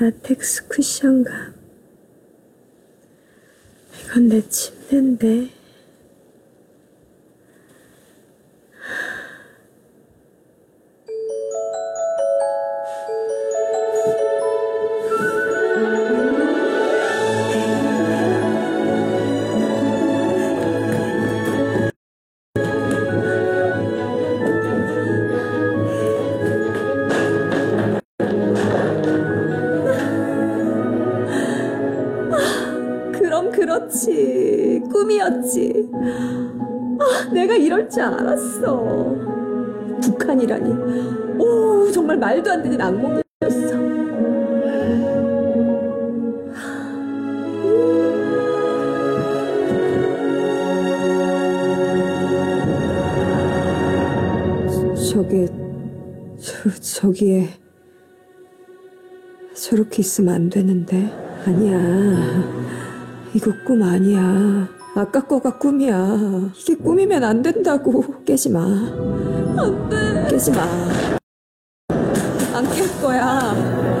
라텍스 쿠션감. 이건 내 침대인데. 그렇지. 꿈이었지. 아, 내가 이럴 줄 알았어. 북한이라니. 오, 정말 말도 안 되는 악몽이었어. 저게, 저, 저기에, 저렇게 있으면 안 되는데. 아니야. 이거 꿈 아니야. 아까 거가 꿈이야. 이게 꿈이면 안 된다고. 깨지 마. 안 돼. 깨지 마. 안 깰 거야.